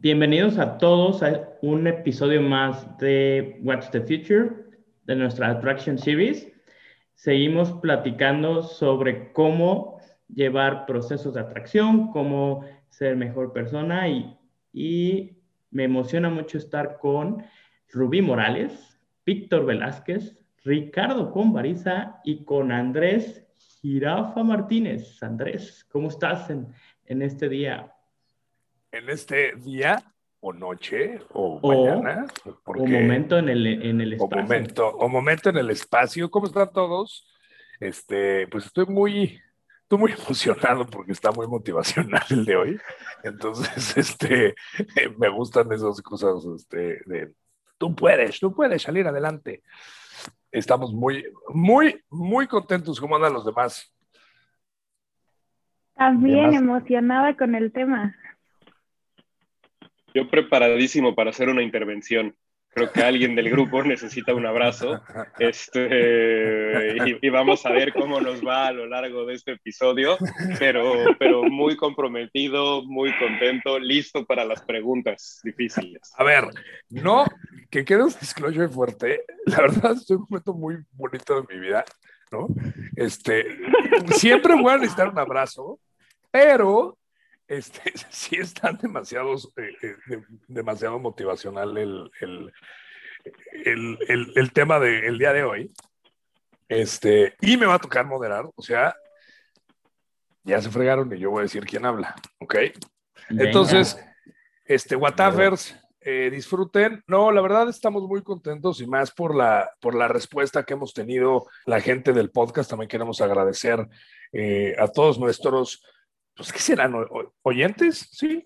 Bienvenidos a todos a un episodio más de What's the Future de nuestra Attraction Series. Seguimos platicando sobre cómo llevar procesos de atracción, cómo ser mejor persona y, me emociona mucho estar con Rubí Morales, Víctor Velázquez, Ricardo Convariza y con Andrés Girafa Martínez. Andrés, ¿cómo estás en este día? En este día o noche o, mañana. o momento en el, en el espacio. O momento, o momento en el espacio. ¿Cómo están todos? Este, pues estoy muy, estoy muy emocionado porque está muy motivacional el de hoy. Entonces, este, me gustan esas cosas este, de tú puedes, tú puedes salir adelante. Estamos muy, muy, muy contentos. ¿Cómo andan los demás? También emocionada con el tema. Yo preparadísimo para hacer una intervención. Creo que alguien del grupo necesita un abrazo. Este, y, vamos a ver cómo nos va a lo largo de este episodio, pero, pero muy comprometido, muy contento, listo para las preguntas difíciles. A ver, no, que quede un disclosure fuerte. La verdad, es un momento muy bonito de mi vida, ¿no? Este, siempre voy a necesitar un abrazo, pero este, sí están demasiados, eh, eh, demasiado motivacional el, el, el, el tema del día de hoy. Este, y me va a tocar moderar, o sea, ya se fregaron y yo voy a decir quién habla, ¿ok? Entonces, este, Watafers, eh, disfruten. No, la verdad estamos muy contentos y más por la, por la respuesta que hemos tenido la gente del podcast. También queremos agradecer a todos nuestros pues, ¿qué serán? ¿Oyentes? Sí.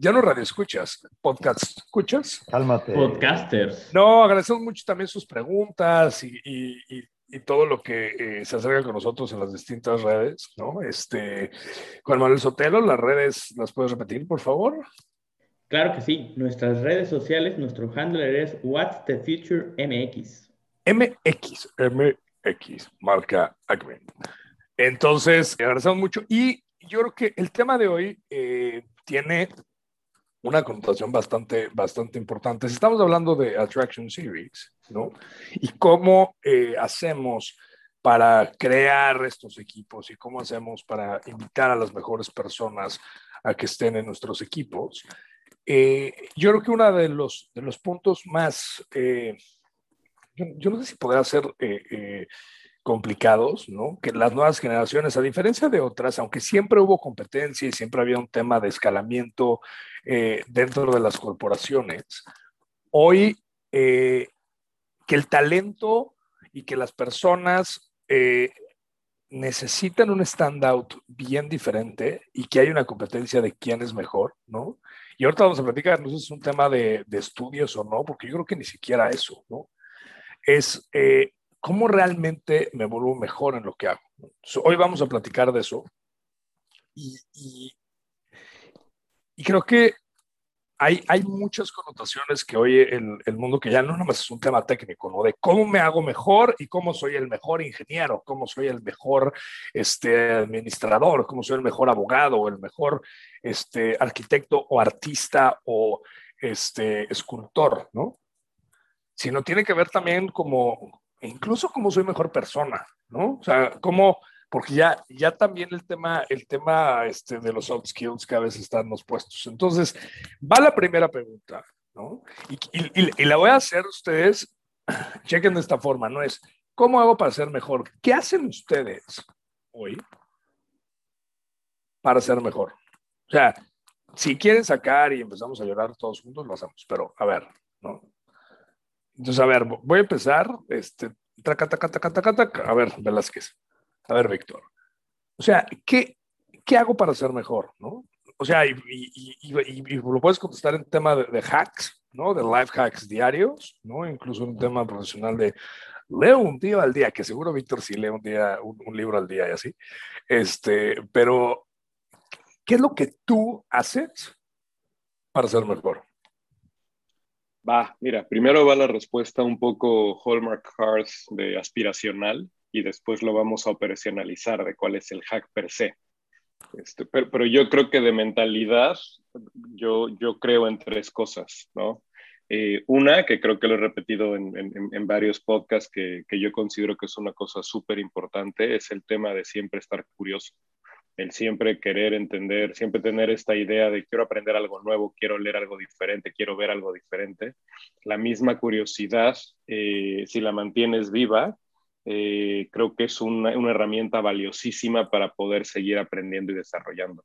Ya no radio escuchas, podcast escuchas. Cálmate. Podcasters. No, agradecemos mucho también sus preguntas y, y, y, todo lo que eh, se acerca con nosotros en las distintas redes, ¿no? Este, Juan Manuel Sotelo, las redes, ¿las puedes repetir, por favor? Claro que sí. Nuestras redes sociales, nuestro handler es What's the Future MX. MX, MX, marca Agmen. Entonces, agradecemos mucho y yo creo que el tema de hoy eh, tiene una connotación bastante, bastante importante. Si estamos hablando de Attraction Series, ¿no? Y cómo eh, hacemos para crear estos equipos y cómo hacemos para invitar a las mejores personas a que estén en nuestros equipos. Eh, yo creo que uno de los, de los puntos más, yo, yo, no sé si podrá ser complicados, ¿no? Que las nuevas generaciones, a diferencia de otras, aunque siempre hubo competencia y siempre había un tema de escalamiento eh, dentro de las corporaciones, hoy eh, que el talento y que las personas eh, necesitan un standout bien diferente y que hay una competencia de quién es mejor, ¿no? Y ahorita vamos a platicar, no sé si es un tema de, de, estudios o no, porque yo creo que ni siquiera eso, ¿no? Es ¿cómo realmente me vuelvo mejor en lo que hago? Hoy vamos a platicar de eso. Y, creo que hay, hay, muchas connotaciones que hoy el, el, mundo, que ya no es un tema técnico, ¿no? De cómo me hago mejor y cómo soy el mejor ingeniero, cómo soy el mejor este, administrador, cómo soy el mejor abogado, el mejor este, arquitecto o artista o este, escultor, ¿no? Sino tiene que ver también como e incluso cómo soy mejor persona, ¿no? O sea, cómo, porque ya, ya también el tema, el tema este, de los soft skills que a veces están los puestos. Entonces, va la primera pregunta, ¿no? Y, y, la voy a hacer ustedes, chequen de esta forma, ¿no? Es, ¿cómo hago para ser mejor? ¿Qué hacen ustedes hoy para ser mejor? O sea, si quieren sacar y empezamos a llorar todos juntos, lo hacemos, pero a ver, ¿no? Entonces, a ver, voy a empezar. Este, taca, taca, taca, taca, taca. A ver, Velázquez. A ver, Víctor. O sea, ¿qué, ¿qué hago para ser mejor? ¿no? O sea, y, y, y, y lo puedes contestar en tema de, de, hacks, ¿no? De life hacks diarios, ¿no? Incluso en tema profesional de leo un día al día, que seguro Víctor sí lee un día, un, un libro al día y así. Este, pero, ¿qué es lo que tú haces para ser mejor? Va, mira, primero va la respuesta un poco Hallmark Cards de aspiracional y después lo vamos a operacionalizar de cuál es el hack per se. Este, pero, pero, yo creo que de mentalidad, yo, yo creo en tres cosas, ¿no? Eh, una, que creo que lo he repetido en, en, en varios podcasts, que, que, yo considero que es una cosa súper importante, es el tema de siempre estar curioso, el siempre querer entender, siempre tener esta idea de quiero aprender algo nuevo, quiero leer algo diferente, quiero ver algo diferente. La misma curiosidad, eh, si la mantienes viva, eh, creo que es una, una herramienta valiosísima para poder seguir aprendiendo y desarrollando.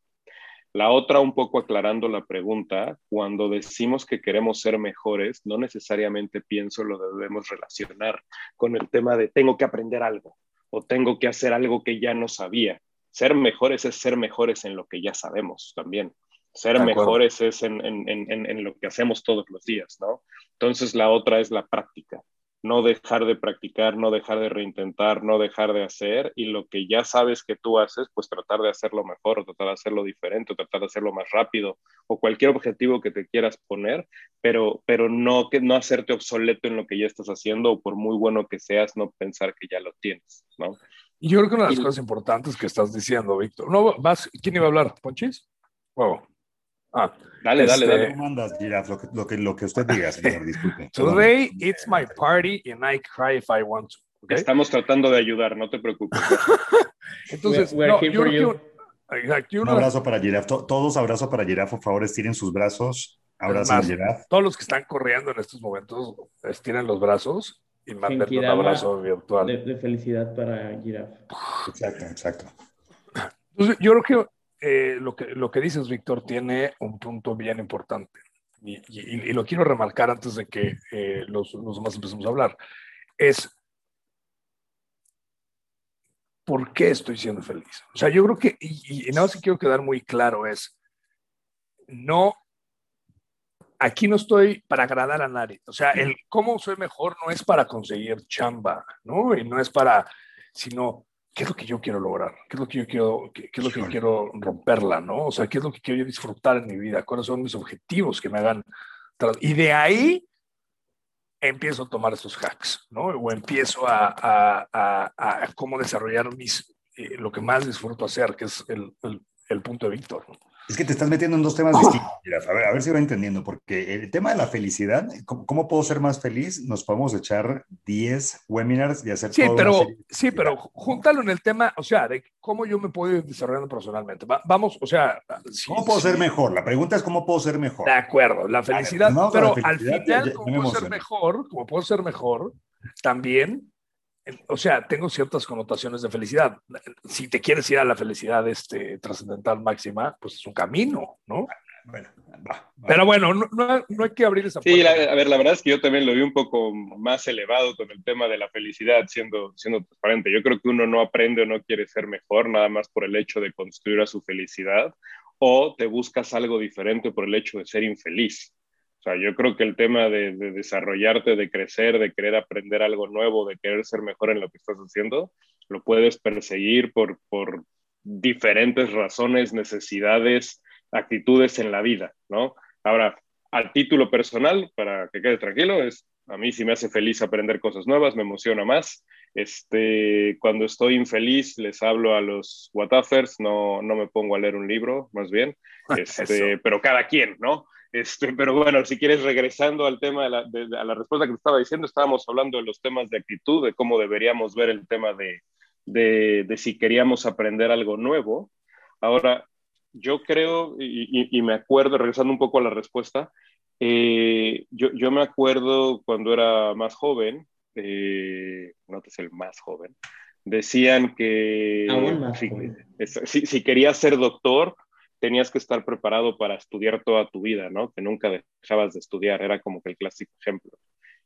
La otra, un poco aclarando la pregunta, cuando decimos que queremos ser mejores, no necesariamente pienso lo debemos relacionar con el tema de tengo que aprender algo o tengo que hacer algo que ya no sabía. Ser mejores es ser mejores en lo que ya sabemos también. Ser mejores es en, en, en, en, lo que hacemos todos los días, ¿no? Entonces la otra es la práctica no dejar de practicar, no dejar de reintentar, no dejar de hacer y lo que ya sabes que tú haces, pues tratar de hacerlo mejor o tratar de hacerlo diferente o tratar de hacerlo más rápido o cualquier objetivo que te quieras poner, pero, pero no, que, no hacerte obsoleto en lo que ya estás haciendo o por muy bueno que seas, no pensar que ya lo tienes, ¿no? Y yo creo que una de las y... cosas importantes que estás diciendo, Víctor, no, vas, ¿quién iba a hablar? ¿Ponchis? Wow. Ah, dale, dale, este, dale. mandas, Giraffe, lo que, lo, que, lo que usted diga, señor, disculpe. Today it's my party and I cry if I want to. Okay? Estamos tratando de ayudar, no te preocupes. Entonces, we're, we're no, here yo for you. exacto, yo Un abrazo para Giraffe. To- Todos abrazo para Giraffe, por favor, estiren sus brazos. Abrazo a más, Giraffe. todos los que están corriendo en estos momentos estiren los brazos y manden un abrazo virtual. De, de felicidad para Giraffe. Exacto, exacto. Entonces, yo creo que, eh, lo que lo que dices, Víctor, tiene un punto bien importante. Y, y- y lo quiero remarcar antes de que eh, los, los demás empecemos a hablar. Es, ¿por qué estoy siendo feliz? O sea, yo creo que, y, y nada más que quiero quedar muy claro es, no, aquí no estoy para agradar a nadie. O sea, el cómo soy mejor no es para conseguir chamba, ¿no? Y no es para, sino, ¿qué es lo que yo quiero lograr? ¿Qué es lo que yo quiero, qué, qué es lo que quiero romperla, ¿no? O sea, ¿qué es lo que quiero disfrutar en mi vida? ¿Cuáles son mis objetivos que me hagan? Y de ahí empiezo a tomar estos hacks, ¿no? O empiezo a, a, a, a cómo desarrollar mis, eh, lo que más disfruto hacer, que es el, el, el punto de Víctor, ¿no? Es que te estás metiendo en dos temas distintos. A ver, a ver si va entendiendo, porque el tema de la felicidad, ¿cómo, cómo puedo ser más feliz? Nos podemos echar 10 webinars y hacer Sí, una pero, sí, pero júntalo en el tema, o sea, de cómo yo me puedo ir desarrollando personalmente. Va- vamos, o sea, sí, ¿Cómo puedo sí, ser mejor? La pregunta es cómo puedo ser mejor. De acuerdo, la felicidad, la pero felicidad, al final, ya- ya puedo ser mejor, como puedo ser mejor, también, o sea, tengo ciertas connotaciones de felicidad. Si te quieres ir a la felicidad este, trascendental máxima, pues es un camino, ¿no? Bueno, va, va. Pero bueno, no, no, no hay que abrir esa Sí, puerta. la- a ver, la verdad es que yo también lo vi un poco más elevado con el tema de la felicidad, siendo, siendo transparente. Yo creo que uno no aprende o no quiere ser mejor nada más por el hecho de construir a su felicidad, o te buscas algo diferente por el hecho de ser infeliz. O sea, yo creo que el tema de, de desarrollarte, de crecer, de querer aprender algo nuevo, de querer ser mejor en lo que estás haciendo, lo puedes perseguir por, por diferentes razones, necesidades, actitudes en la vida, ¿no? Ahora, al título personal, para que quede tranquilo, es a mí sí me hace feliz aprender cosas nuevas, me emociona más. Este, cuando estoy infeliz, les hablo a los Whatafers, no, no me pongo a leer un libro, más bien, este, pero cada quien, ¿no? Este, pero bueno, si quieres, regresando al tema de la, de, de- a la respuesta que te estaba diciendo, estábamos hablando de los temas de actitud, de cómo deberíamos ver el tema de, de, si queríamos aprender algo nuevo. Ahora, yo creo, y, y- y me acuerdo, regresando un poco a la respuesta, eh, yo, yo me acuerdo cuando era más joven, eh, no te el más joven, decían que más si, joven. es- si- si querías ser doctor, tenías que estar preparado para estudiar toda tu vida, ¿no? Que nunca dejabas de estudiar, era como que el clásico ejemplo.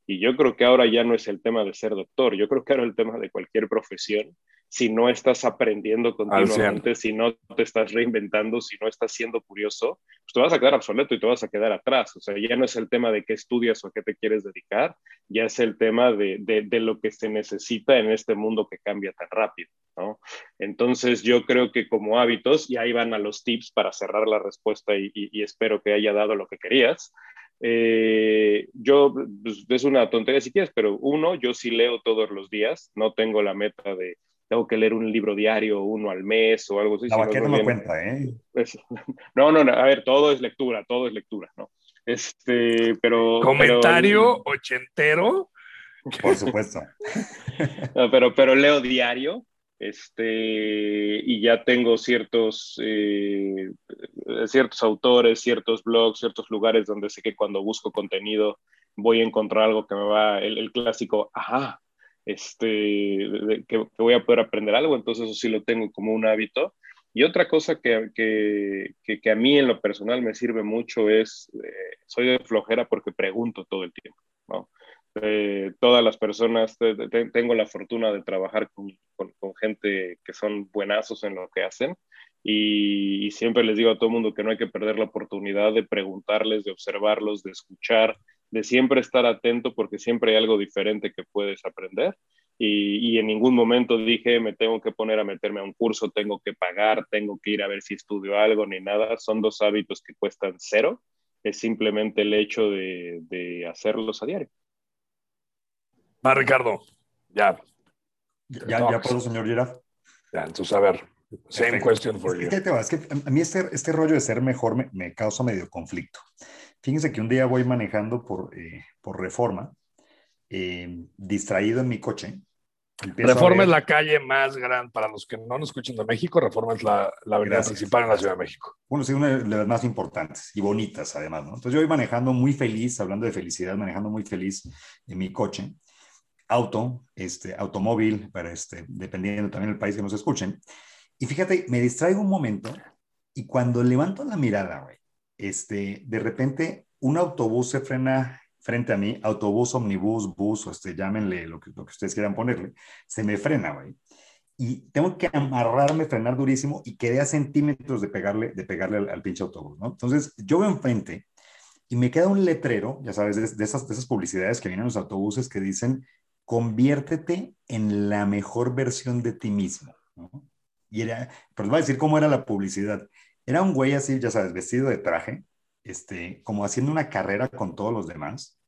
Y yo creo que ahora ya no es el tema de ser doctor, yo creo que ahora el tema de cualquier profesión, si no estás aprendiendo continuamente, si no te estás reinventando, si no estás siendo curioso, pues te vas a quedar obsoleto y te vas a quedar atrás. O sea, ya no es el tema de qué estudias o a qué te quieres dedicar, ya es el tema de, de, de lo que se necesita en este mundo que cambia tan rápido, ¿no? Entonces yo creo que como hábitos, y ahí van a los tips para cerrar la respuesta y, y, y espero que haya dado lo que querías. Eh, yo, pues, es una tontería si quieres, pero uno, yo sí leo todos los días, no tengo la meta de, tengo que leer un libro diario, uno al mes o algo así. La vaquera no, cuenta, ¿eh? Pues, no, no, no, a ver, todo es lectura, todo es lectura, ¿no? Este, pero... Comentario ochentero. Por supuesto. pero, pero leo diario, este, y ya tengo ciertos, eh, ciertos autores, ciertos blogs, ciertos lugares donde sé que cuando busco contenido voy a encontrar algo que me va, el, clásico, ajá, este, que, voy a poder aprender algo, entonces eso sí lo tengo como un hábito. Y otra cosa que, que, que, a mí en lo personal me sirve mucho es, eh, soy de flojera porque pregunto todo el tiempo, ¿no? Eh, todas las personas, tengo la fortuna de trabajar con, con, gente que son buenazos en lo que hacen y, y, siempre les digo a todo el mundo que no hay que perder la oportunidad de preguntarles, de observarlos, de escuchar, de siempre estar atento porque siempre hay algo diferente que puedes aprender y, en ningún momento dije me tengo que poner a meterme a un curso, tengo que pagar, tengo que ir a ver si estudio algo ni nada. Son dos hábitos que cuestan cero. Es simplemente el hecho de, hacerlos a diario. Va, Ricardo. Ya. Ya, ya puedo, señor Girard. Ya, entonces, a ver, same question for you. Es que, a mí este, este rollo de ser mejor me, me, causa medio conflicto. Fíjense que un día voy manejando por, eh, por reforma, eh, distraído en mi coche, Reforma es la calle más grande, para los que no nos escuchan de México, Reforma es la, la avenida principal en la Ciudad de México. Bueno, sí, una de las más importantes y bonitas además, ¿no? Entonces yo voy manejando muy feliz, hablando de felicidad, manejando muy feliz en mi coche, auto, este, automóvil, para este, dependiendo también del país que nos escuchen. Y fíjate, me distraigo un momento y cuando levanto la mirada, güey, este, de repente un autobús se frena frente a mí, autobús, omnibus, bus, o este, llámenle lo que, lo que ustedes quieran ponerle, se me frena, güey. Y tengo que amarrarme, frenar durísimo y quedé a centímetros de pegarle, de pegarle al, pinche autobús, ¿no? Entonces, yo veo enfrente y me queda un letrero, ya sabes, de, esas, de esas publicidades que vienen en los autobuses que dicen, conviértete en la mejor versión de ti mismo. Y era, pues voy a decir cómo era la publicidad. Era un güey así, ya sabes, vestido de traje, este, como haciendo una carrera con todos los demás,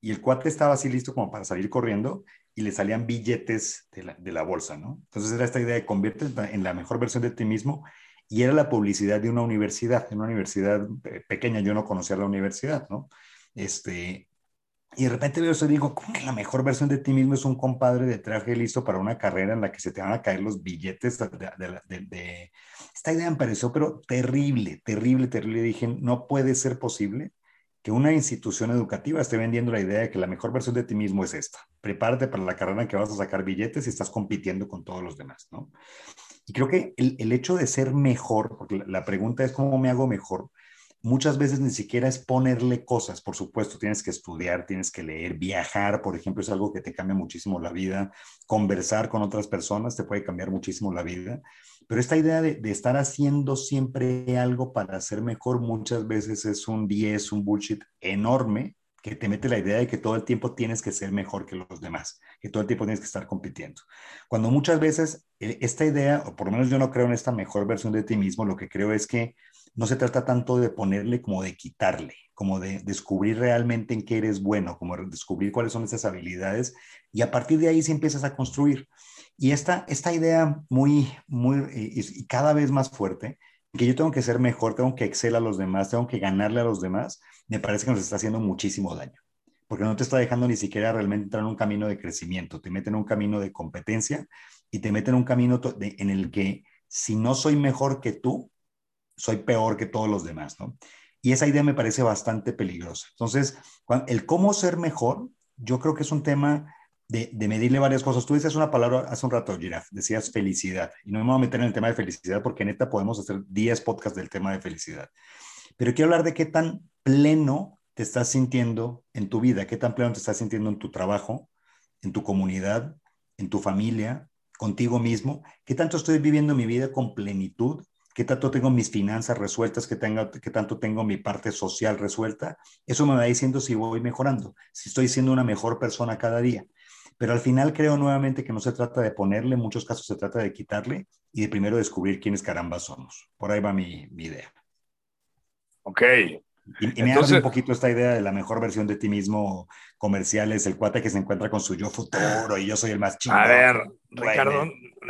y el cuate estaba así listo como para salir corriendo y le salían billetes de la, de la bolsa, ¿no? Entonces era esta idea de conviértete en la mejor versión de ti mismo y era la publicidad de una universidad, en una universidad eh, pequeña, yo no conocía la universidad, ¿no? Este, y de repente veo eso y digo, ¿cómo que la mejor versión de ti mismo es un compadre de traje listo para una carrera en la que se te van a caer los billetes de, de, de, esta idea me pareció, pero terrible, terrible, terrible. Dije, no puede ser posible que una institución educativa esté vendiendo la idea de que la mejor versión de ti mismo es esta. Prepárate para la carrera en que vas a sacar billetes y estás compitiendo con todos los demás, ¿no? Y creo que el, el hecho de ser mejor, porque la pregunta es cómo me hago mejor, muchas veces ni siquiera es ponerle cosas, por supuesto, tienes que estudiar, tienes que leer, viajar, por ejemplo, es algo que te cambia muchísimo la vida, conversar con otras personas te puede cambiar muchísimo la vida, pero esta idea de, estar haciendo siempre algo para ser mejor muchas veces es un 10, un bullshit enorme que te mete la idea de que todo el tiempo tienes que ser mejor que los demás, que todo el tiempo tienes que estar compitiendo. Cuando muchas veces eh, esta idea, o por lo menos yo no creo en esta mejor versión de ti mismo, lo que creo es que no se trata tanto de ponerle como de quitarle, como de descubrir realmente en qué eres bueno, como descubrir cuáles son esas habilidades y a partir de ahí sí empiezas a construir. Y esta, esta idea muy, muy, y, cada vez más fuerte, que yo tengo que ser mejor, tengo que excel a los demás, tengo que ganarle a los demás, me parece que nos está haciendo muchísimo daño, porque no te está dejando ni siquiera realmente entrar en un camino de crecimiento, te mete en un camino de competencia y te mete en un camino en el que si no soy mejor que tú, soy peor que todos los demás, ¿no? Y esa idea me parece bastante peligrosa. Entonces, el cómo ser mejor, yo creo que es un tema de, medirle varias cosas. Tú dices una palabra hace un rato, Giraf, decías felicidad. Y no me voy a meter en el tema de felicidad porque neta podemos hacer 10 podcasts del tema de felicidad. Pero quiero hablar de qué tan pleno te estás sintiendo en tu vida, qué tan pleno te estás sintiendo en tu trabajo, en tu comunidad, en tu familia, contigo mismo, qué tanto estoy viviendo mi vida con plenitud qué tanto tengo mis finanzas resueltas, qué, tengo, qué tanto tengo mi parte social resuelta. Eso me va diciendo si voy mejorando, si estoy siendo una mejor persona cada día. Pero al final creo nuevamente que no se trata de ponerle, en muchos casos se trata de quitarle y de primero descubrir quiénes caramba somos. Por ahí va mi, mi idea. Ok, Y, me hace un poquito esta idea de la mejor versión de ti mismo comercial es el cuate que se encuentra con su yo futuro y yo soy el más chingón. A ver, Ricardo,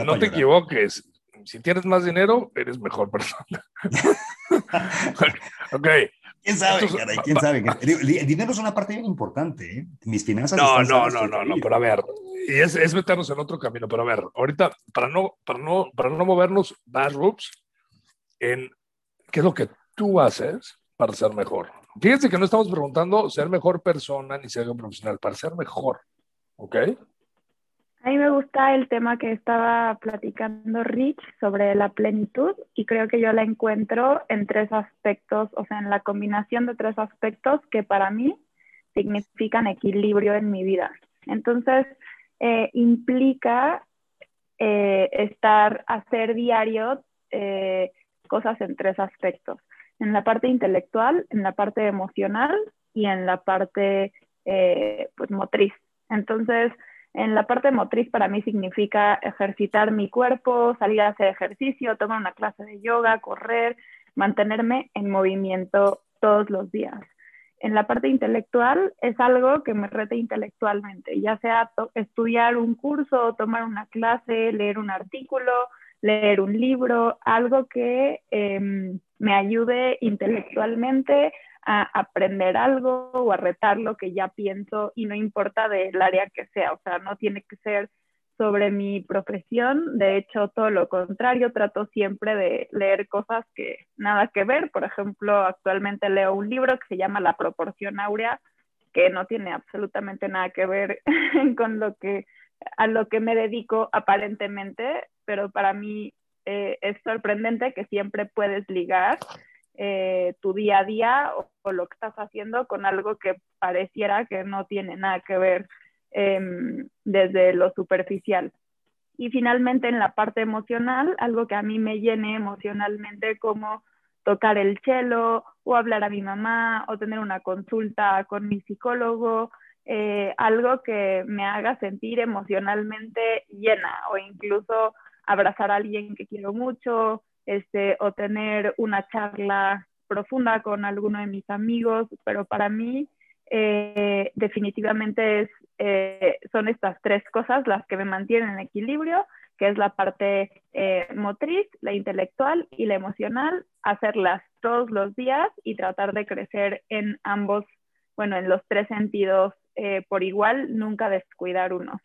no te equivoques. Si tienes más dinero, eres mejor persona. ok. ¿Quién sabe, ¿Quién sabe? El, dinero es una parte bien importante, ¿eh? Mis finanzas. No, no, no, no, no, pero a ver, y es, es, meternos en otro camino, pero a ver, ahorita, para no, para no, para no movernos más, Rups, en qué es lo que tú haces para ser mejor. Fíjense que no estamos preguntando ser mejor persona ni ser un profesional, para ser mejor, ¿ok? A mí me gusta el tema que estaba platicando Rich sobre la plenitud y creo que yo la encuentro en tres aspectos, o sea, en la combinación de tres aspectos que para mí significan equilibrio en mi vida. Entonces, eh, implica eh, estar, hacer diario eh, cosas en tres aspectos, en la parte intelectual, en la parte emocional y en la parte pues, motriz. Entonces, en la parte motriz para mí significa ejercitar mi cuerpo, salir a hacer ejercicio, tomar una clase de yoga, correr, mantenerme en movimiento todos los días. En la parte intelectual es algo que me rete intelectualmente, ya sea estudiar un curso, tomar una clase, leer un artículo, leer un libro, algo que em, me ayude intelectualmente a aprender algo o a retar lo que ya pienso y no importa del área que sea, o sea, no tiene que ser sobre mi profesión, de hecho todo lo contrario, trato siempre de leer cosas que nada que ver, por ejemplo, actualmente leo un libro que se llama La proporción áurea, que no tiene absolutamente nada que ver con lo que a lo que me dedico aparentemente, pero para mí eh, es sorprendente que siempre puedes ligar eh, tu día a día o, lo que estás haciendo con algo que pareciera que no tiene nada que ver em, desde lo superficial. Y finalmente en la parte emocional, algo que a mí me llene emocionalmente como tocar el cello o hablar a mi mamá o tener una consulta con mi psicólogo, eh, algo que me haga sentir emocionalmente llena o incluso abrazar a alguien que quiero mucho, este, o tener una charla profunda con alguno de mis amigos, pero para mí eh, definitivamente eh, son estas tres cosas las que me mantienen en equilibrio, que es la parte eh, motriz, la intelectual y la emocional, hacerlas todos los días y tratar de crecer en ambos, bueno, en los tres sentidos por igual, nunca descuidar uno.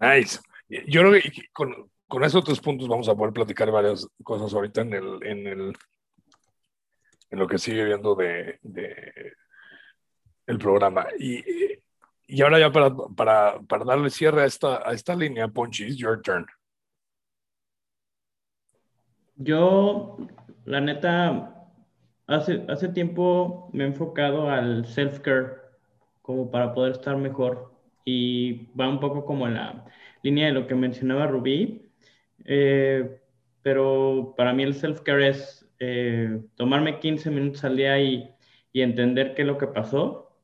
Nice. Yo creo que con, con esos tres puntos vamos a poder platicar varias cosas ahorita en el, en el en lo que sigue viendo de, el programa. Y, y ahora ya para, para, para, darle cierre a esta, a esta línea, Ponchis, your turn. Yo, la neta, hace, hace tiempo me he enfocado al self-care como para poder estar mejor. Y va un poco como en la línea de lo que mencionaba Rubí, eh, pero para mí el self-care es eh, tomarme 15 minutos al día y, y, entender qué es lo que pasó,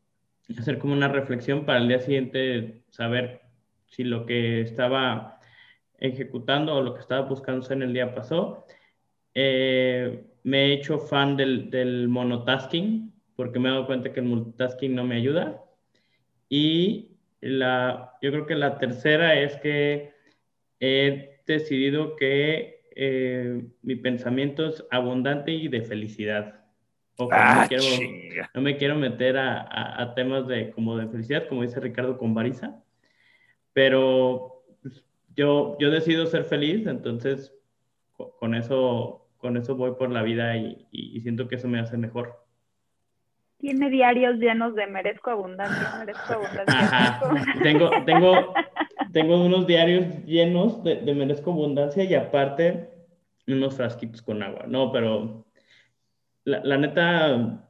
hacer como una reflexión para el día siguiente saber si lo que estaba ejecutando o lo que estaba buscando en el día pasó. Eh, me he hecho fan del, del, monotasking porque me he dado cuenta que el multitasking no me ayuda. Y la, yo creo que la tercera es que he decidido que eh, mi pensamiento es abundante y de felicidad. Ah, no, me quiero, meter a, temas de como de felicidad, como dice Ricardo con Barisa, pero pues, yo, yo decido ser feliz, entonces con eso, con eso voy por la vida y siento que eso me hace mejor tiene diarios llenos de merezco abundancia, merezco abundancia. Tengo, tengo, tengo unos diarios llenos de, merezco abundancia y aparte unos frasquitos con agua. No, pero la, neta,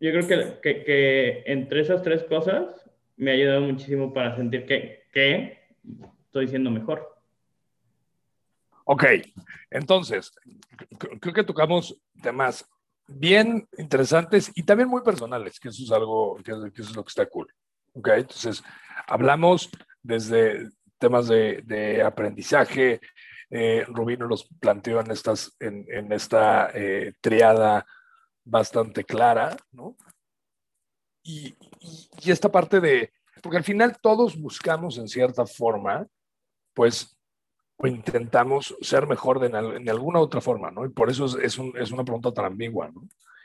yo creo que, que, que, entre esas tres cosas me ha ayudado muchísimo para sentir que, que estoy siendo mejor. Ok, entonces, creo que tocamos temas bien interesantes y también muy personales, que eso es algo, que, eso es lo que está cool. ¿Ok? Entonces, hablamos desde temas de, de aprendizaje, eh, Rubino los planteó en, estas, en, en esta eh, triada bastante clara, ¿no? Y, y, esta parte de, porque al final todos buscamos en cierta forma, pues, o intentamos ser mejor de en, alguna otra forma, ¿no? Y por eso es, es, un, es una pregunta tan ambigua, ¿no?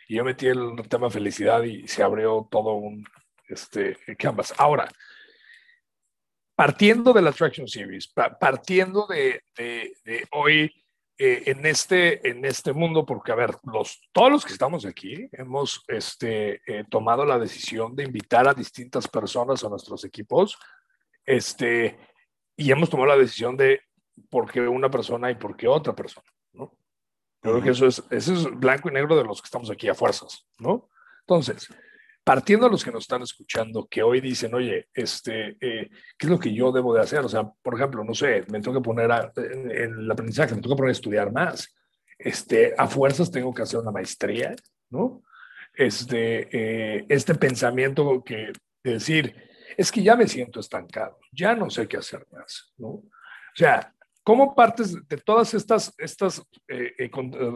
Y yo metí el tema felicidad y se abrió todo un este, canvas. Ahora, partiendo de la Traction Series, partiendo de, de, de hoy eh, en, este, en este mundo, porque a ver, los, todos los que estamos aquí hemos este, eh, tomado la decisión de invitar a distintas personas a nuestros equipos este, y hemos tomado la decisión de por qué una persona y por qué otra persona, ¿no? creo que eso es, eso es blanco y negro de los que estamos aquí a fuerzas, ¿no? Entonces, partiendo de los que nos están escuchando, que hoy dicen, oye, este, eh, ¿qué es lo que yo debo de hacer? O sea, por ejemplo, no sé, me tengo que poner en, el aprendizaje, me tengo que poner a estudiar más. Este, a fuerzas tengo que hacer una maestría, ¿no? Este, eh, este pensamiento que decir, es que ya me siento estancado, ya no sé qué hacer más, ¿no? O sea, ¿cómo partes de todas estas, estas eh,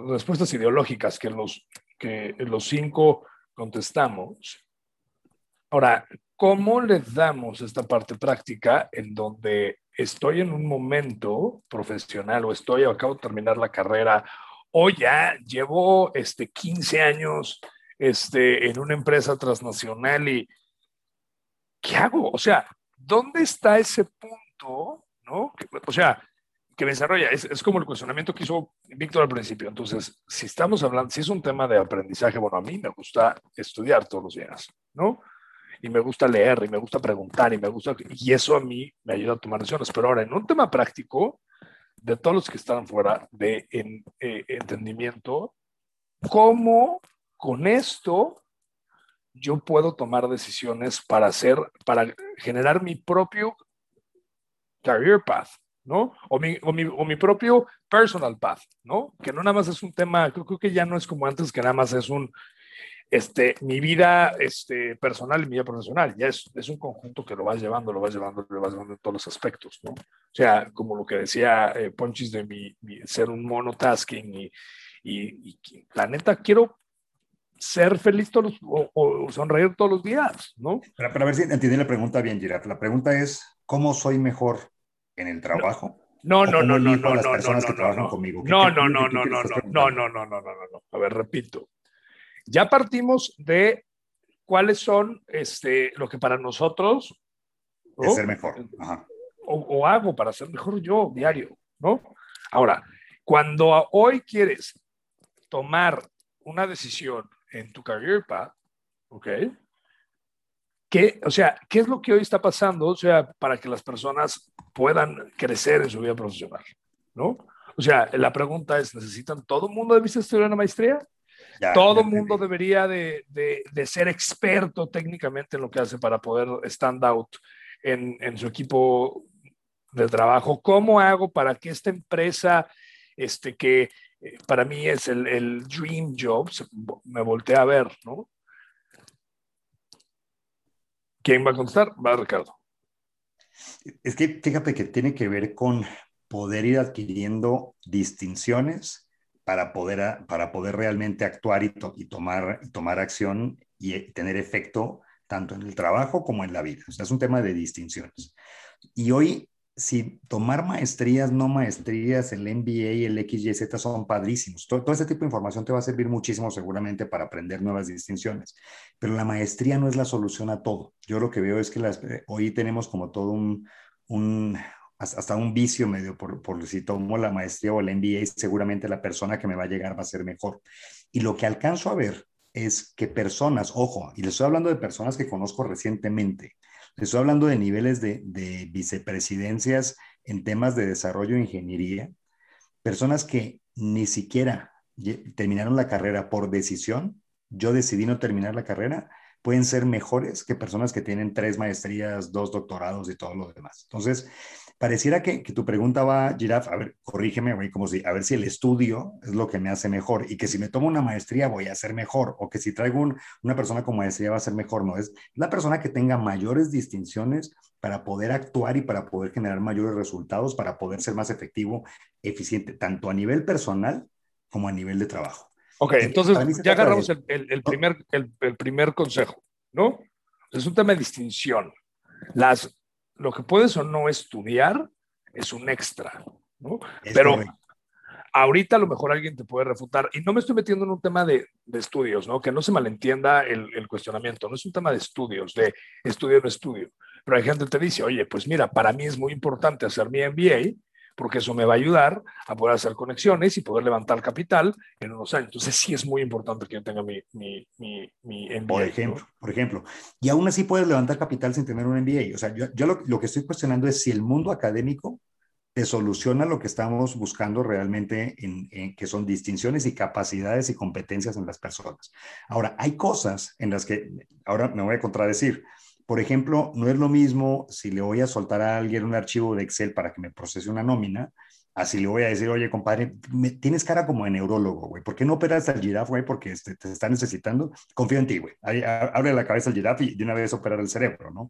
respuestas ideológicas que los, que los cinco contestamos. Ahora, ¿cómo le damos esta parte práctica en donde estoy en un momento profesional o estoy, acabo de terminar la carrera o ya llevo este, 15 años este, en una empresa transnacional y ¿qué hago? O sea, ¿dónde está ese punto? ¿no? O sea, que desarrolla. Es, es, como el cuestionamiento que hizo Víctor al principio. Entonces, si estamos hablando, si es un tema de aprendizaje, bueno, a mí me gusta estudiar todos los días, ¿no? Y me gusta leer, y me gusta preguntar, y me gusta, y eso a mí me ayuda a tomar decisiones. Pero ahora, en un tema práctico, de todos los que están fuera de en, eh, entendimiento, ¿cómo con esto yo puedo tomar decisiones para hacer, para generar mi propio career path? ¿No? O mi, o mi, o mi, propio personal path, ¿no? Que no nada más es un tema, creo, que ya no es como antes, que nada más es un, este, mi vida este, personal y mi vida profesional, ya es, es un conjunto que lo vas llevando, lo vas llevando, lo vas llevando en todos los aspectos, ¿no? O sea, como lo que decía eh, Ponchis de mi, ser un monotasking y, la neta, quiero ser feliz todos o, sonreír todos los días, ¿no? Para, para ver si entendí la pregunta bien, Girard. La pregunta es, ¿cómo soy mejor en el trabajo. No, no, no, no, no, no, no, no, conmigo. No, no, no, no, no, no, no, no, no, no, no, no. A ver, repito. Ya partimos de cuáles son este, lo que para nosotros es ser mejor. O, hago para ser mejor yo diario, ¿no? Ahora, cuando hoy quieres tomar una decisión en tu career path, ¿ok? ¿Qué, o sea, ¿qué es lo que hoy está pasando? O sea, para que las personas puedan crecer en su vida profesional, ¿no? O sea, la pregunta es, ¿necesitan todo el mundo de estudiar una maestría? Ya, todo el mundo debería de, de, de, ser experto técnicamente en lo que hace para poder stand out en, en su equipo de trabajo. ¿Cómo hago para que esta empresa, este, que eh, para mí es el, el dream job, me voltee a ver, ¿no? ¿Quién va a contestar? Va Ricardo. Es que fíjate que tiene que ver con poder ir adquiriendo distinciones para poder, para poder realmente actuar y, to, tomar, tomar acción y tener efecto tanto en el trabajo como en la vida. O sea, es un tema de distinciones. Y hoy si tomar maestrías, no maestrías, el MBA, el XYZ son padrísimos. Todo, todo, este tipo de información te va a servir muchísimo seguramente para aprender nuevas distinciones, pero la maestría no es la solución a todo. Yo lo que veo es que eh, hoy tenemos como todo un, un hasta un vicio medio por, por si tomo la maestría o el MBA, seguramente la persona que me va a llegar va a ser mejor. Y lo que alcanzo a ver es que personas, ojo, y les estoy hablando de personas que conozco recientemente, Estoy hablando de niveles de, de vicepresidencias en temas de desarrollo e ingeniería, personas que ni siquiera terminaron la carrera por decisión, yo decidí no terminar la carrera, pueden ser mejores que personas que tienen tres maestrías, dos doctorados y todo lo demás. Entonces, pareciera que, que tu pregunta va, Giraf, a ver, corrígeme, güey, como si, a ver si el estudio es lo que me hace mejor y que si me tomo una maestría voy a ser mejor o que si traigo un, una persona con maestría va a ser mejor, no, es la persona que tenga mayores distinciones para poder actuar y para poder generar mayores resultados, para poder ser más efectivo, eficiente, tanto a nivel personal como a nivel de trabajo. Ok, entonces ya agarramos el, el, primer, el, el, primer consejo, ¿no? Es un tema de distinción. Las, lo que puedes o no estudiar es un extra, ¿no? Pero ahorita a lo mejor alguien te puede refutar, y no me estoy metiendo en un tema de, de estudios, ¿no? Que no se malentienda el, el, cuestionamiento, no es un tema de estudios, de estudio no estudio. Pero hay gente que te dice, oye, pues mira, para mí es muy importante hacer mi MBA porque eso me va a ayudar a poder hacer conexiones y poder levantar capital en unos años. Entonces sí es muy importante que yo tenga mi, mi, mi, MBA. Por ejemplo, por ejemplo. Y aún así puedes levantar capital sin tener un MBA. O sea, yo, yo lo, lo, que estoy cuestionando es si el mundo académico te soluciona lo que estamos buscando realmente, en, en, que son distinciones y capacidades y competencias en las personas. Ahora, hay cosas en las que, ahora me voy a contradecir, por ejemplo, no es lo mismo si le voy a soltar a alguien un archivo de Excel para que me procese una nómina, así le voy a decir, oye, compadre, me, tienes cara como de neurólogo, güey. ¿Por qué no operas al giraffe, güey? Porque este, te está necesitando. Confío en ti, güey. Abre la cabeza al giraffe y de una vez operar el cerebro, ¿no?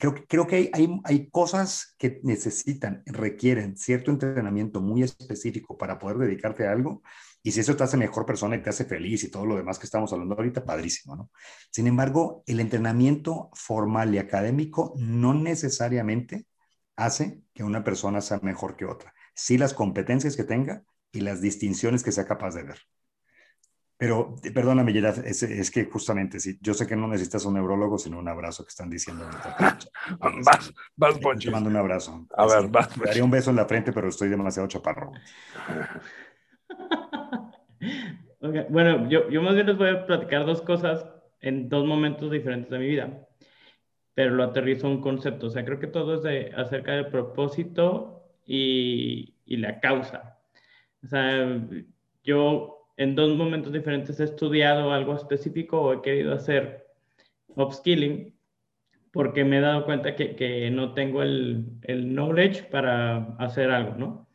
Creo, creo que hay, hay, hay cosas que necesitan, requieren cierto entrenamiento muy específico para poder dedicarte a algo y si eso te hace mejor persona y te hace feliz y todo lo demás que estamos hablando ahorita, padrísimo, ¿no? Sin embargo, el entrenamiento formal y académico no necesariamente hace que una persona sea mejor que otra. Sí las competencias que tenga y las distinciones que sea capaz de ver. Pero perdóname, Gerard, es, es, que justamente, sí, yo sé que no necesitas un neurólogo, sino un abrazo que están diciendo. vas, vas, Te mando un abrazo. A ver, vas. Te daría un beso en la frente, pero estoy demasiado chaparro. Bueno, yo, yo más bien les voy a platicar dos cosas en dos momentos diferentes de mi vida, pero lo aterrizo a un concepto. O sea, creo que todo es de, acerca del propósito y, la causa. O sea, yo en dos momentos diferentes he estudiado algo específico o he querido hacer upskilling porque me he dado cuenta que, que no tengo el, el knowledge para hacer algo, ¿no?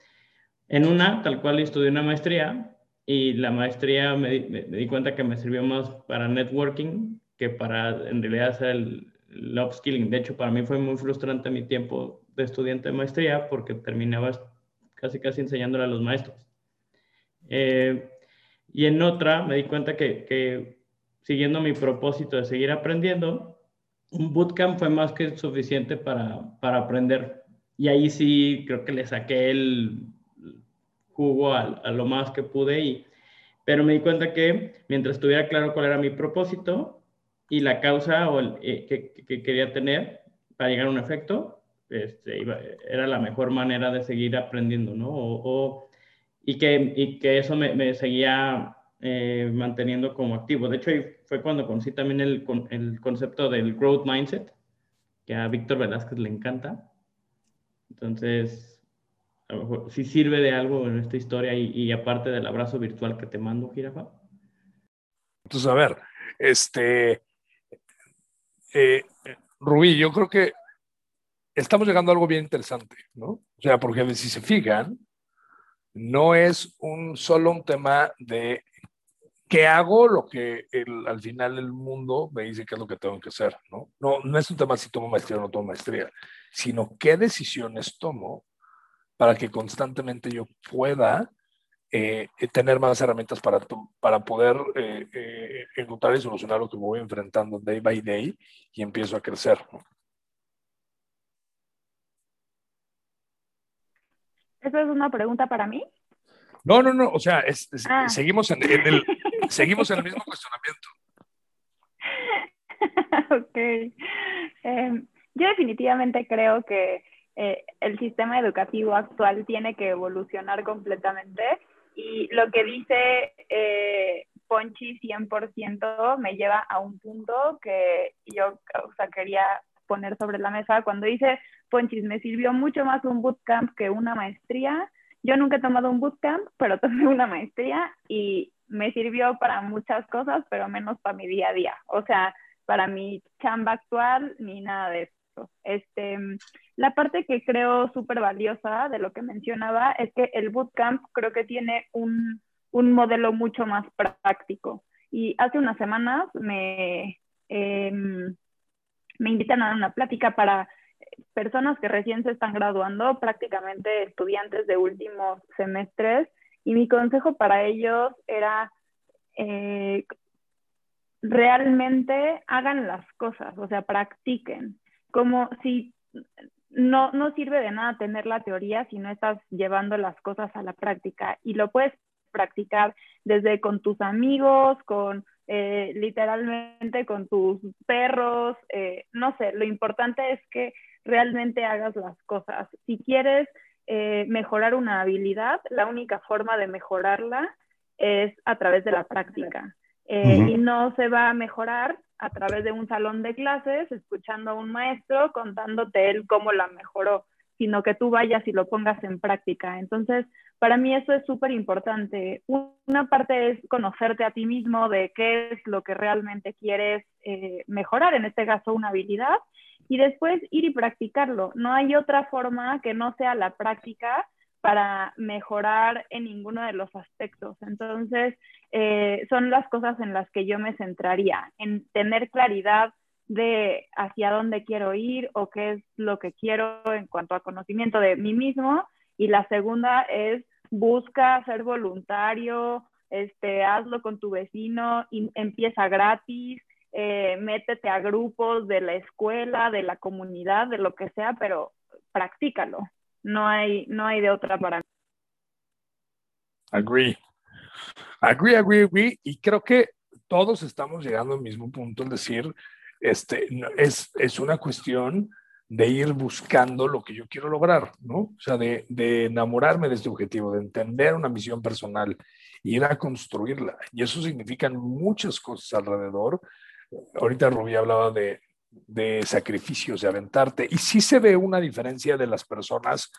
En una, tal cual, estudié una maestría y la maestría me, di cuenta que me sirvió más para networking que para en realidad hacer el, el upskilling. De hecho, para mí fue muy frustrante mi tiempo de estudiante de maestría porque terminaba casi casi enseñándole a los maestros. Eh, y en otra me di cuenta que, que, siguiendo mi propósito de seguir aprendiendo, un bootcamp fue más que suficiente para, para aprender. Y ahí sí creo que le saqué el, jugo a, a, lo más que pude, y, pero me di cuenta que mientras estuviera claro cuál era mi propósito y la causa o el, eh, que, que, quería tener para llegar a un efecto, este, iba, era la mejor manera de seguir aprendiendo, ¿no? O, o, y, que, y que eso me, me seguía eh, manteniendo como activo. De hecho, fue cuando conocí también el, el concepto del growth mindset, que a Víctor Velázquez le encanta. Entonces, a lo mejor sí sirve de algo en esta historia y, y, aparte del abrazo virtual que te mando, Jirafa. Entonces, a ver, este, eh, Rubí, yo creo que estamos llegando a algo bien interesante, ¿no? O sea, porque si se fijan, no es un solo un tema de qué hago lo que el, al final el mundo me dice que es lo que tengo que hacer, ¿no? No, no es un tema si tomo maestría o no tomo maestría, sino qué decisiones tomo para que constantemente yo pueda eh, tener más herramientas para, para poder eh, eh, encontrar y solucionar lo que me voy enfrentando day by day y empiezo a crecer. ¿no? ¿Eso es una pregunta para mí? No, no, no, o sea, es, es, ah. seguimos, en, en, el, seguimos en el mismo cuestionamiento. ok. Eh, yo definitivamente creo que eh, el sistema educativo actual tiene que evolucionar completamente y lo que dice eh, Ponchi 100% me lleva a un punto que yo o sea, quería poner sobre la mesa. Cuando dice Ponchis, me sirvió mucho más un bootcamp que una maestría. Yo nunca he tomado un bootcamp, pero tomé una maestría y me sirvió para muchas cosas, pero menos para mi día a día. O sea, para mi chamba actual ni nada de eso. Este, la parte que creo súper valiosa de lo que mencionaba es que el bootcamp creo que tiene un, un modelo mucho más práctico. Y hace unas semanas me, eh, me invitan a una plática para personas que recién se están graduando, prácticamente estudiantes de últimos semestres, y mi consejo para ellos era eh, realmente hagan las cosas, o sea, practiquen. Como si no, no sirve de nada tener la teoría si no estás llevando las cosas a la práctica y lo puedes practicar desde con tus amigos, con eh, literalmente con tus perros, eh, no sé, lo importante es que realmente hagas las cosas. Si quieres eh, mejorar una habilidad, la única forma de mejorarla es a través de la práctica. Y no se va a mejorar a través de un salón de clases, escuchando a un maestro, contándote él cómo la mejoró, sino que tú vayas y lo pongas en práctica. Entonces, para mí eso es súper importante. Una parte es conocerte a ti mismo de qué es lo que realmente quieres eh, mejorar, en este caso una habilidad, y después ir y practicarlo. No hay otra forma que no sea la práctica para mejorar en ninguno de los aspectos. Entonces, eh, son las cosas en las que yo me centraría, en tener claridad de hacia dónde quiero ir o qué es lo que quiero en cuanto a conocimiento de mí mismo. Y la segunda es busca ser voluntario, este, hazlo con tu vecino, y empieza gratis, eh, métete a grupos de la escuela, de la comunidad, de lo que sea, pero practícalo. No hay, no hay de otra para mí. Agree. Agree, agree, agree. Y creo que todos estamos llegando al mismo punto, es decir, este, es, es una cuestión de ir buscando lo que yo quiero lograr, ¿no? O sea, de, de, enamorarme de este objetivo, de entender una misión personal, ir a construirla. Y eso significa muchas cosas alrededor. Ahorita Rubí hablaba de, de sacrificios, de aventarte. Y sí se ve una diferencia de las personas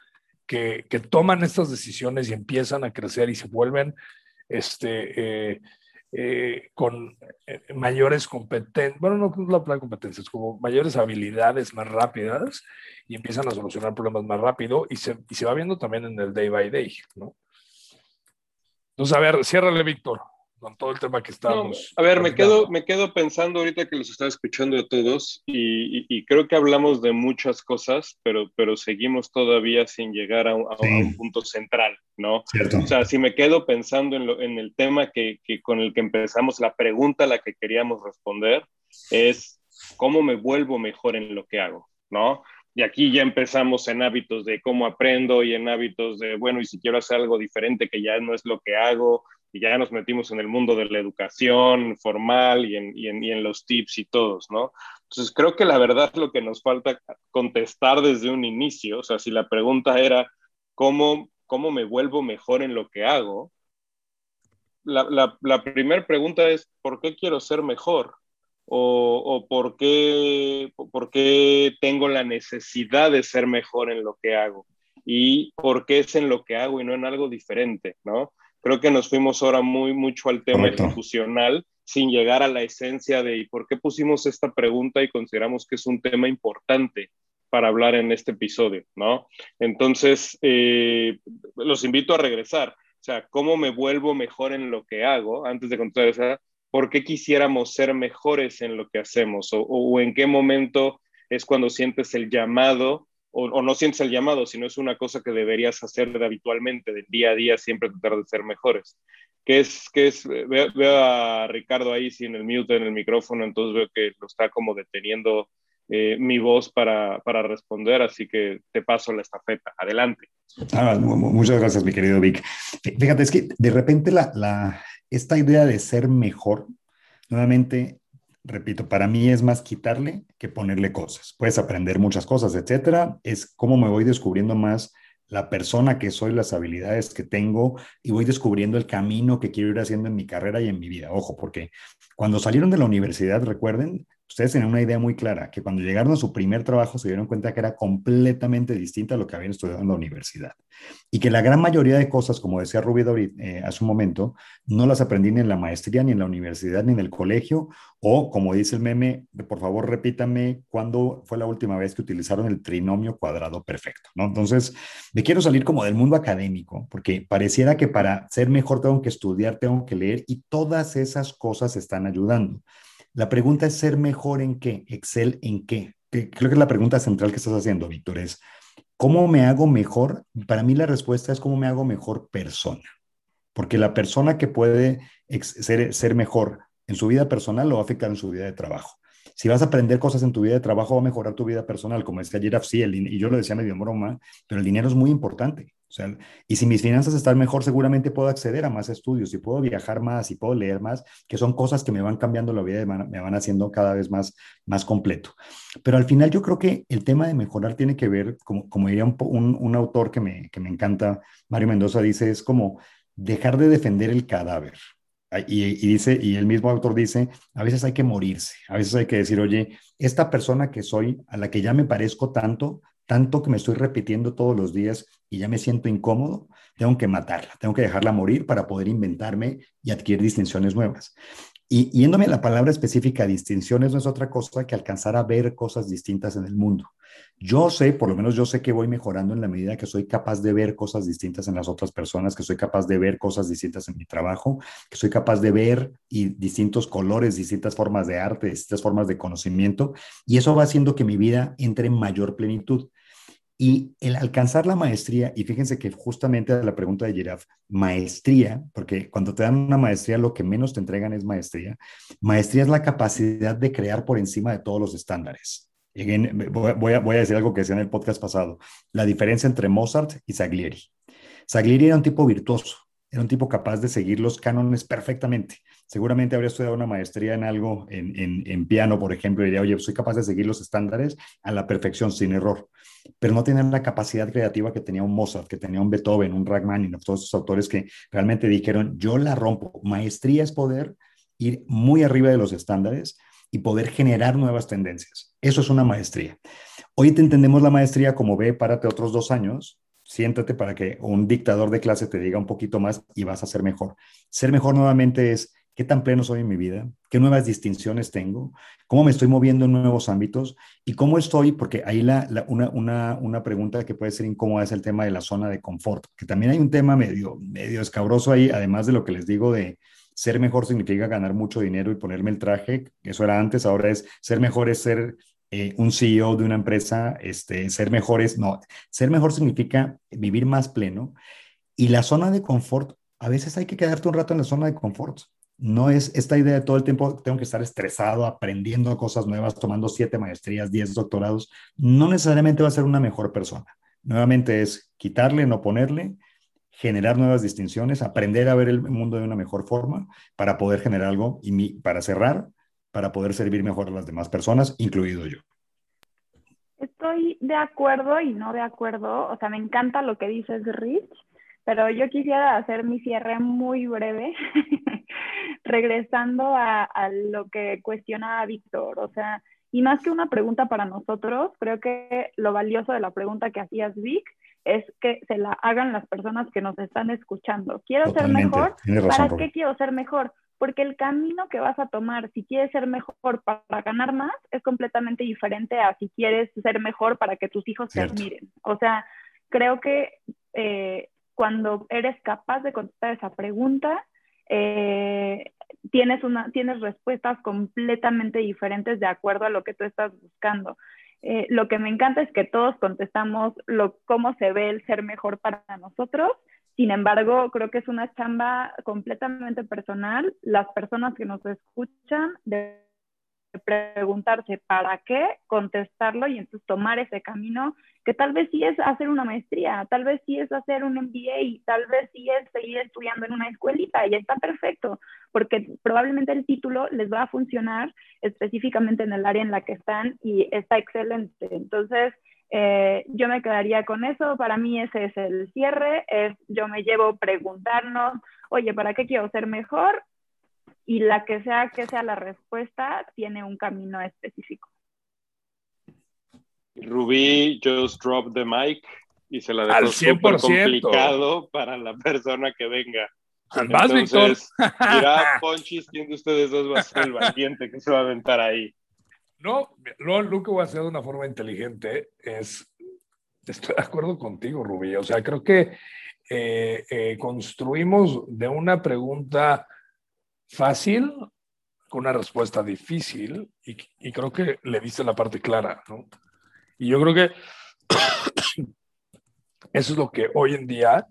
que, que toman estas decisiones y empiezan a crecer y se vuelven este, eh, eh, con eh, mayores competencias, bueno, no la palabra competencias, como mayores habilidades más rápidas y empiezan a solucionar problemas más rápido y se, y se va viendo también en el day by day, ¿no? Entonces, a ver, ciérrale, Víctor con todo el tema que estamos. a ver, me quedo, me quedo pensando ahorita que los estaba escuchando a todos y, y, creo que hablamos de muchas cosas, pero, pero seguimos todavía sin llegar a, un, a un punto central, ¿no? Cierto. O sea, si me quedo pensando en, lo, en el tema que, que, con el que empezamos, la pregunta a la que queríamos responder es, ¿cómo me vuelvo mejor en lo que hago? ¿No? Y aquí ya empezamos en hábitos de cómo aprendo y en hábitos de, bueno, y si quiero hacer algo diferente que ya no es lo que hago, y ya nos metimos en el mundo de la educación formal y en, y en, y en los tips y todos, ¿no? Entonces creo que la verdad lo que nos falta contestar desde un inicio, o sea, si la pregunta era, ¿cómo, cómo me vuelvo mejor en lo que hago? La, la, primera pregunta es, ¿por qué quiero ser mejor? O, o, por, qué, por qué tengo la necesidad de ser mejor en lo que hago y por qué es en lo que hago y no en algo diferente, ¿no? Creo que nos fuimos ahora muy mucho al tema Correcto. institucional sin llegar a la esencia de ¿y por qué pusimos esta pregunta y consideramos que es un tema importante para hablar en este episodio, ¿no? Entonces, eh, los invito a regresar. O sea, ¿cómo me vuelvo mejor en lo que hago? Antes de contar esa, ¿por qué quisiéramos ser mejores en lo que hacemos? O, o en qué momento es cuando sientes el llamado o, o, no sientes el llamado, sino es una cosa que deberías hacer de habitualmente, del día a día, siempre tratar de ser mejores. ¿Qué es? Qué es veo, veo, a Ricardo ahí sin el mute en el micrófono, entonces veo que lo está como deteniendo eh, mi voz para, para, responder, así que te paso la estafeta. Adelante. Ah, muchas gracias, mi querido Vic. Fíjate, es que de repente la, la, esta idea de ser mejor, nuevamente repito, para mí es más quitarle que ponerle cosas. Puedes aprender muchas cosas, etcétera. Es cómo me voy descubriendo más la persona que soy, las habilidades que tengo y voy descubriendo el camino que quiero ir haciendo en mi carrera y en mi vida. Ojo, porque cuando salieron de la universidad, recuerden, ustedes tenían una idea muy clara, que cuando llegaron a su primer trabajo se dieron cuenta que era completamente distinta a lo que habían estudiado en la universidad. Y que la gran mayoría de cosas, como decía Rubí eh, hace un momento, no las aprendí ni en la maestría, ni en la universidad, ni en el colegio, o como dice el meme, por favor repítame cuándo fue la última vez que utilizaron el trinomio cuadrado perfecto, ¿no? Entonces, me quiero salir como del mundo académico, porque pareciera que para ser mejor tengo que estudiar, tengo que leer, y todas esas cosas están ayudando. La pregunta es ser mejor en qué, Excel en qué. Creo que la pregunta central que estás haciendo, Víctor, es ¿cómo me hago mejor? Para mí la respuesta es cómo me hago mejor persona. porque la persona que puede ser, ser mejor en su vida personal lo va a afectar en su vida de trabajo. Si vas a aprender cosas en tu vida de trabajo, va a mejorar tu vida personal, como decía ayer sí, y yo lo decía medio broma, pero el dinero es muy importante. O sea, y si mis finanzas están mejor, seguramente puedo acceder a más estudios y puedo viajar más y puedo leer más, que son cosas que me van cambiando la vida y me van haciendo cada vez más, más completo. Pero al final yo creo que el tema de mejorar tiene que ver, como, como diría un, un, autor que me, que me encanta, Mario Mendoza, dice, es como dejar de defender el cadáver. Y, dice, y el mismo autor dice, a veces hay que morirse, a veces hay que decir, oye, esta persona que soy, a la que ya me parezco tanto, tanto que me estoy repitiendo todos los días y ya me siento incómodo, tengo que matarla, tengo que dejarla morir para poder inventarme y adquirir distinciones nuevas. Y yéndome a la palabra específica, distinciones no es otra cosa que alcanzar a ver cosas distintas en el mundo. Yo sé, por lo menos yo sé que voy mejorando en la medida que soy capaz de ver cosas distintas en las otras personas, que soy capaz de ver cosas distintas en mi trabajo, que soy capaz de ver y distintos colores, distintas formas de arte, distintas formas de conocimiento, y eso va haciendo que mi vida entre en mayor plenitud. Y el alcanzar la maestría, y fíjense que justamente la pregunta de Giraffe, maestría, porque cuando te dan una maestría lo que menos te entregan es maestría. Maestría es la capacidad de crear por encima de todos los estándares. voy, a, voy a decir algo que decía en el podcast pasado, la diferencia entre Mozart y Saglieri. Saglieri era un tipo virtuoso, era un tipo capaz de seguir los cánones perfectamente. Seguramente habría estudiado una maestría en algo, en, en, en, piano, por ejemplo, y diría, oye, soy capaz de seguir los estándares a la perfección, sin error. Pero no tienen la capacidad creativa que tenía un Mozart, que tenía un Beethoven, un Rachmaninoff, todos esos autores que realmente dijeron, yo la rompo. Maestría es poder ir muy arriba de los estándares y poder generar nuevas tendencias. Eso es una maestría. Hoy te entendemos la maestría como ve, párate otros dos años, siéntate para que un dictador de clase te diga un poquito más y vas a ser mejor. Ser mejor nuevamente es qué tan pleno soy en mi vida, qué nuevas distinciones tengo, cómo me estoy moviendo en nuevos ámbitos y cómo estoy, porque ahí la, una, una, una, pregunta que puede ser incómoda es el tema de la zona de confort, que también hay un tema medio, medio escabroso ahí, además de lo que les digo de ser mejor significa ganar mucho dinero y ponerme el traje, eso era antes, ahora es ser mejor es ser eh, un CEO de una empresa, este, ser mejores, no, ser mejor significa vivir más pleno y la zona de confort, a veces hay que quedarte un rato en la zona de confort. No es esta idea de todo el tiempo tengo que estar estresado, aprendiendo cosas nuevas, tomando siete maestrías, diez doctorados. No necesariamente va a ser una mejor persona. Nuevamente es quitarle, no ponerle, generar nuevas distinciones, aprender a ver el mundo de una mejor forma para poder generar algo. Y para cerrar, para poder servir mejor a las demás personas, incluido yo. Estoy de acuerdo y no de acuerdo. O sea, me encanta lo que dices, Rich, pero yo quisiera hacer mi cierre muy breve, regresando a, a, lo que cuestiona Víctor. O sea, y más que una pregunta para nosotros, creo que lo valioso de la pregunta que hacías, Vic, es que se la hagan las personas que nos están escuchando. Quiero ser mejor. ¿Para qué quiero ser mejor? porque el camino que vas a tomar si quieres ser mejor para ganar más es completamente diferente a si quieres ser mejor para que tus hijos te admiren. O sea, creo que eh, cuando eres capaz de contestar esa pregunta, eh, tienes, una, tienes respuestas completamente diferentes de acuerdo a lo que tú estás buscando. Eh, lo que me encanta es que todos contestamos lo, cómo se ve el ser mejor para nosotros sin embargo, creo que es una chamba completamente personal. Las personas que nos escuchan preguntarse para qué, contestarlo y entonces tomar ese camino, que tal vez sí es hacer una maestría, tal vez sí es hacer un MBA, tal vez sí es seguir estudiando en una escuelita y está perfecto, porque probablemente el título les va a funcionar específicamente en el área en la que están y está excelente. Entonces, eh, yo me quedaría con eso, para mí ese es el cierre, es yo me llevo preguntarnos, oye, ¿para qué quiero ser mejor? Y la que sea que sea la respuesta tiene un camino específico. Rubí just drop the mic y se la dejó súper complicado para la persona que venga. Más, Víctor. Mira, Ponchis, ¿quién de ustedes dos va a ser el valiente que se va a aventar ahí? No, lo, lo, que voy a hacer de una forma inteligente es, estoy de acuerdo contigo, Rubí. O sea, creo que eh, eh, construimos de una pregunta fácil con una respuesta difícil y, creo que le diste la parte clara, ¿no? Y yo creo que eso es lo que hoy en día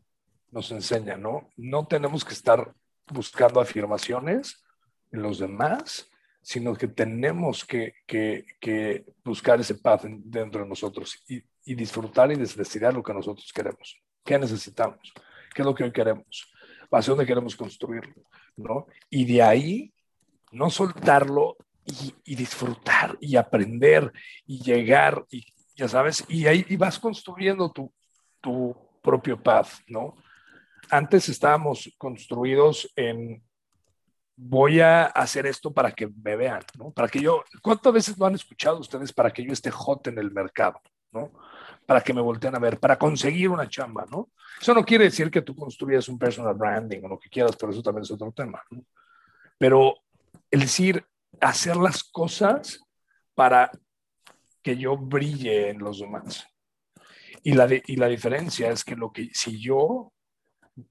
nos enseña, ¿no? No tenemos que estar buscando afirmaciones en los demás, sino que tenemos que, que, buscar ese paz dentro de nosotros y, disfrutar y decidir lo que nosotros queremos. ¿Qué necesitamos? ¿Qué es lo que hoy queremos? ¿Hacia dónde queremos construirlo? ¿No? Y de ahí no soltarlo y, disfrutar y aprender y llegar y ya sabes, y ahí vas construyendo tu, tu propio path, ¿no? Antes estábamos construidos en voy a hacer esto para que me vean, ¿no? Para que yo, ¿cuántas veces lo han escuchado ustedes para que yo esté hot en el mercado, ¿no? Para que me volteen a ver, para conseguir una chamba, ¿no? Eso no quiere decir que tú construyas un personal branding o lo que quieras, pero eso también es otro tema, ¿no? Pero el decir, hacer las cosas para que yo brille en los demás. Y la, y la diferencia es que lo que si yo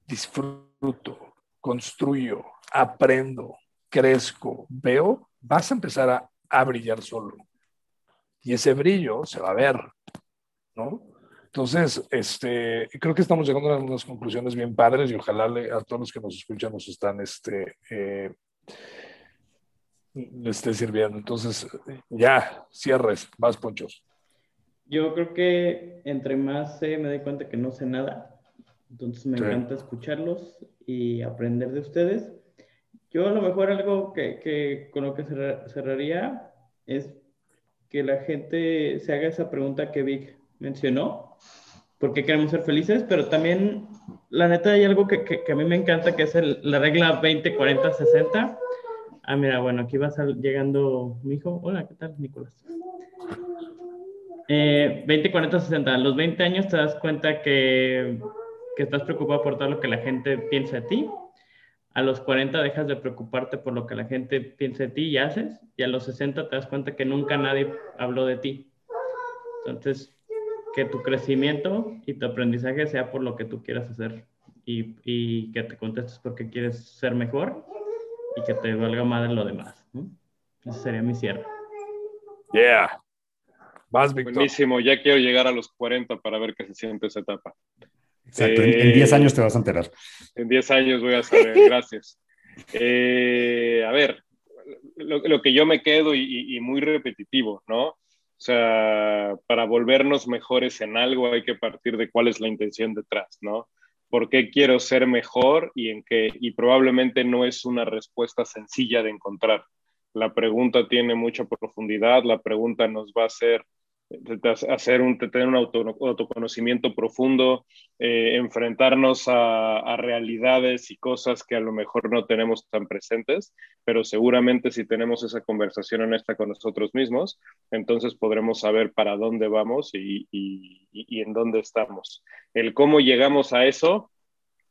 disfruto, construyo, aprendo, crezco, veo, vas a empezar a, a brillar solo. Y ese brillo se va a ver, ¿no? Entonces, este, creo que estamos llegando a unas conclusiones bien padres y ojalá a todos los que nos escuchan nos están este, eh, le esté sirviendo. Entonces, ya, cierres, más ponchos. Yo creo que entre más sé, me doy cuenta que no sé nada. Entonces me encanta escucharlos y aprender de ustedes. Yo a lo mejor algo que, que con lo que cerraría es que la gente se haga esa pregunta que Vic mencionó, ¿por qué queremos ser felices? Pero también, la neta, hay algo que, que, a mí me encanta, que es la regla 20, 40, 60 Ah, mira, bueno, aquí va llegando mi hijo. Hola, ¿qué tal, Nicolás? Eh, 20, 40, 60. A los 20 años te das cuenta que, que estás preocupado por todo lo que la gente piensa de ti. A los 40 dejas de preocuparte por lo que la gente piensa de ti y haces. Y a los 60 te das cuenta que nunca nadie habló de ti. Entonces, que tu crecimiento y tu aprendizaje sea por lo que tú quieras hacer y, y que te contestes porque quieres ser mejor y que te valga madre lo demás. ¿no? Ese sería mi cierre. Yeah. Vas, Buenísimo, ya quiero llegar a los 40 para ver qué se siente esa etapa. Exacto, en 10 años te vas a enterar. En 10 años voy a saber, gracias. Eh, a ver, lo, que yo me quedo y, y, muy repetitivo, ¿no? O sea, para volvernos mejores en algo hay que partir de cuál es la intención detrás, ¿no? por qué quiero ser mejor y en qué, y probablemente no es una respuesta sencilla de encontrar. La pregunta tiene mucha profundidad, la pregunta nos va a hacer hacer un, tener un autoconocimiento profundo, eh, enfrentarnos a, realidades y cosas que a lo mejor no tenemos tan presentes, pero seguramente si tenemos esa conversación honesta con nosotros mismos, entonces podremos saber para dónde vamos y, en dónde estamos. El cómo llegamos a eso,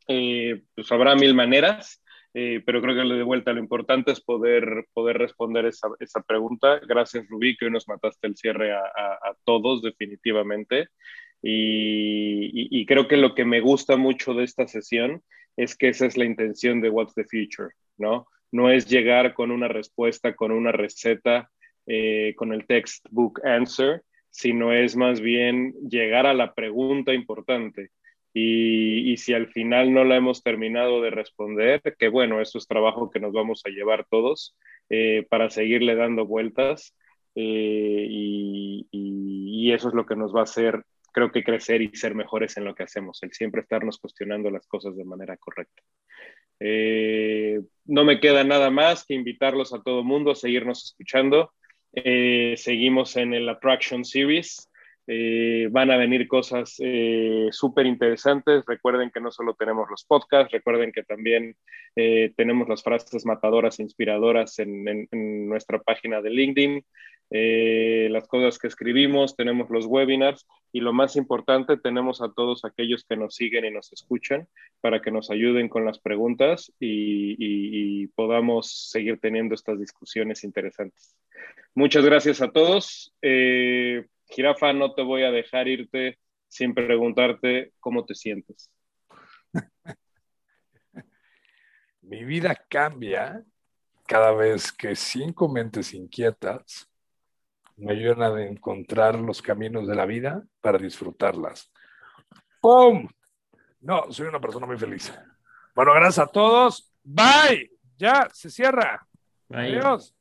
eh, pues habrá mil maneras. Eh, pero creo que de vuelta lo importante es poder, poder responder esa, esa pregunta. Gracias, Rubí, que hoy nos mataste el cierre a, a, todos, definitivamente. Y, y, creo que lo que me gusta mucho de esta sesión es que esa es la intención de What's the Future, ¿no? No es llegar con una respuesta, con una receta, eh, con el textbook answer, sino es más bien llegar a la pregunta importante y, si al final no la hemos terminado de responder, que bueno, eso es trabajo que nos vamos a llevar todos eh, para seguirle dando vueltas. Eh, y, eso es lo que nos va a hacer, creo que crecer y ser mejores en lo que hacemos, el siempre estarnos cuestionando las cosas de manera correcta. Eh, no me queda nada más que invitarlos a todo mundo a seguirnos escuchando. seguimos en el Attraction Series. Eh, van a venir cosas eh, súper interesantes. Recuerden que no solo tenemos los podcasts, recuerden que también eh, tenemos las frases matadoras e inspiradoras en, nuestra página de LinkedIn, las cosas que escribimos, tenemos los webinars y lo más importante, tenemos a todos aquellos que nos siguen y nos escuchan para que nos ayuden con las preguntas y, y podamos seguir teniendo estas discusiones interesantes. Muchas gracias a todos. Jirafa, no te voy a dejar irte sin preguntarte cómo te sientes. Mi vida cambia cada vez que cinco mentes inquietas me ayudan a encontrar los caminos de la vida para disfrutarlas. ¡Pum! No, soy una persona muy feliz. Bueno, gracias a todos. Bye. Ya, se cierra. Bye. Adiós.